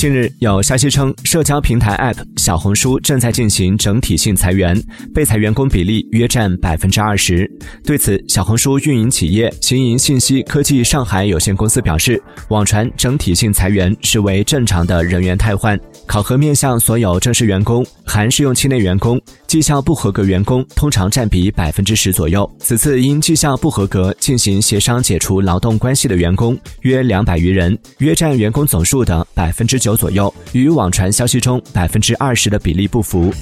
近日有消息称，社交平台 App 小红书正在进行整体性裁员，被裁员工比例约占百分之二十。对此，小红书运营企业行营信息科技上海有限公司表示，网传整体性裁员是为正常的人员汰换，考核面向所有正式员工，含试用期内员工，绩效不合格员工通常占比百分之十左右。此次因绩效不合格进行协商解除劳动关系的员工约两百余人，约占员工总数的百分之九。左右，与网传消息中百分之二十的比例不符。